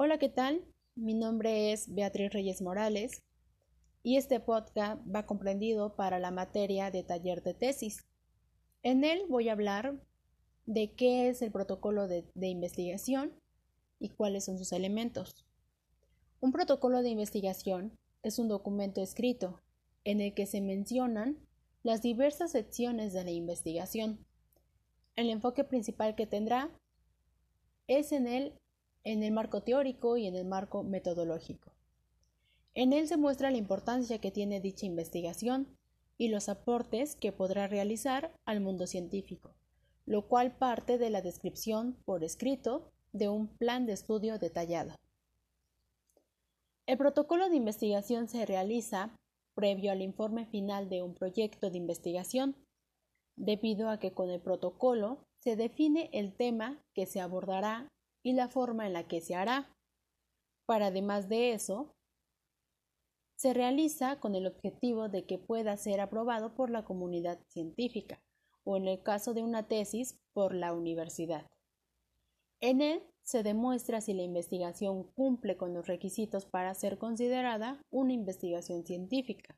Hola, ¿qué tal? Mi nombre es Beatriz Reyes Morales y este podcast va comprendido para la materia de taller de tesis. En él voy a hablar de qué es el protocolo de, de investigación y cuáles son sus elementos. Un protocolo de investigación es un documento escrito en el que se mencionan las diversas secciones de la investigación. El enfoque principal que tendrá es en el, en el marco teórico y en el marco metodológico. En él se muestra la importancia que tiene dicha investigación y los aportes que podrá realizar al mundo científico, lo cual parte de la descripción por escrito de un plan de estudio detallado. El protocolo de investigación se realiza previo al informe final de un proyecto de investigación, debido a que con el protocolo se define el tema que se abordará y la forma en la que se hará. Para además de eso, se realiza con el objetivo de que pueda ser aprobado por la comunidad científica o en el caso de una tesis por la universidad. En él se demuestra si la investigación cumple con los requisitos para ser considerada una investigación científica.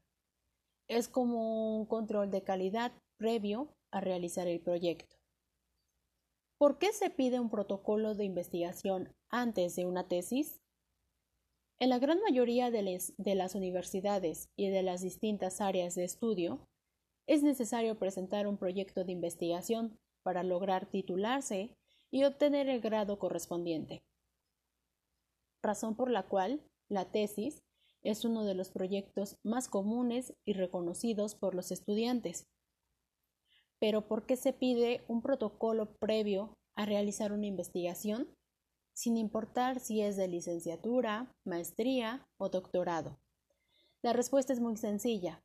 Es como un control de calidad previo a realizar el proyecto. ¿Por qué se pide un protocolo de investigación antes de una tesis? En la gran mayoría de, las universidades y de las distintas áreas de estudio, es necesario presentar un proyecto de investigación para lograr titularse y obtener el grado correspondiente. Razón por la cual la tesis es uno de los proyectos más comunes y reconocidos por los estudiantes. Pero ¿por qué se pide un protocolo previo a realizar una investigación? sin importar si es de licenciatura, maestría o doctorado. La respuesta es muy sencilla.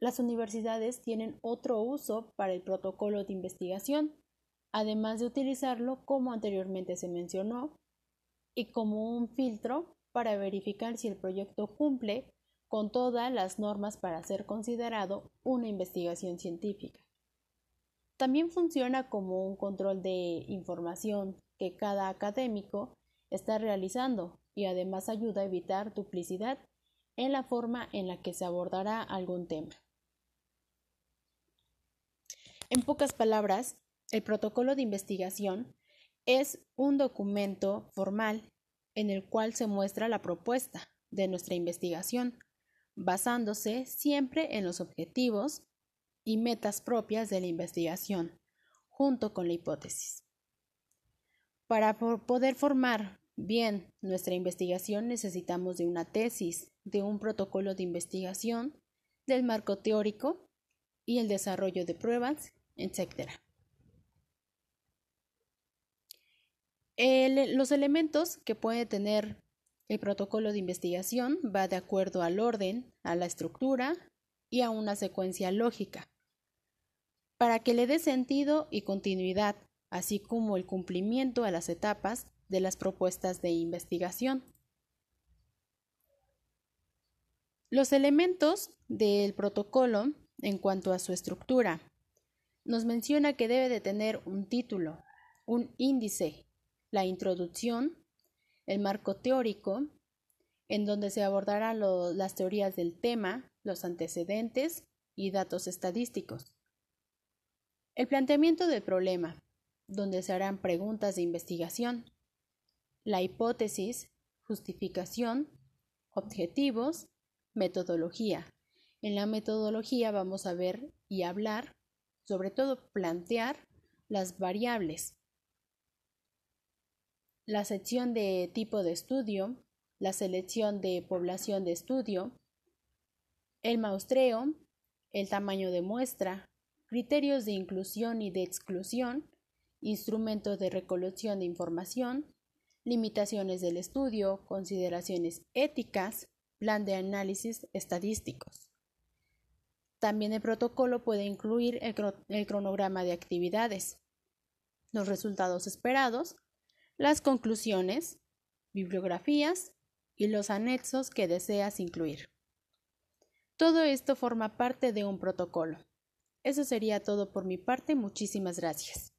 Las universidades tienen otro uso para el protocolo de investigación además de utilizarlo como anteriormente se mencionó y como un filtro para verificar si el proyecto cumple con todas las normas para ser considerado una investigación científica. También funciona como un control de información que cada académico está realizando y además ayuda a evitar duplicidad en la forma en la que se abordará algún tema. En pocas palabras, el protocolo de investigación es un documento formal en el cual se muestra la propuesta de nuestra investigación, basándose siempre en los objetivos y metas propias de la investigación, junto con la hipótesis. Para poder formar bien nuestra investigación necesitamos de una tesis, de un protocolo de investigación, del marco teórico y el desarrollo de pruebas, etc. los elementos que puede tener el protocolo de investigación va de acuerdo al orden, a la estructura y a una secuencia lógica. Para que le dé sentido y continuidad, así como el cumplimiento a las etapas de las propuestas de investigación. Los elementos del protocolo en cuanto a su estructura nos menciona que debe de tener un título, un índice, la introducción, el marco teórico, en donde se abordarán las teorías del tema, los antecedentes y datos estadísticos. El planteamiento del problema, donde se harán preguntas de investigación. La hipótesis, justificación, objetivos, metodología. En la metodología vamos a ver y hablar, sobre todo plantear las variables la sección de tipo de estudio, la selección de población de estudio, el muestreo, el tamaño de muestra, criterios de inclusión y de exclusión, instrumentos de recolección de información, limitaciones del estudio, consideraciones éticas, plan de análisis estadísticos. También el protocolo puede incluir el, el cronograma de actividades, los resultados esperados, las conclusiones, bibliografías y los anexos que deseas incluir. Todo esto forma parte de un protocolo. Eso sería todo por mi parte. Muchísimas gracias.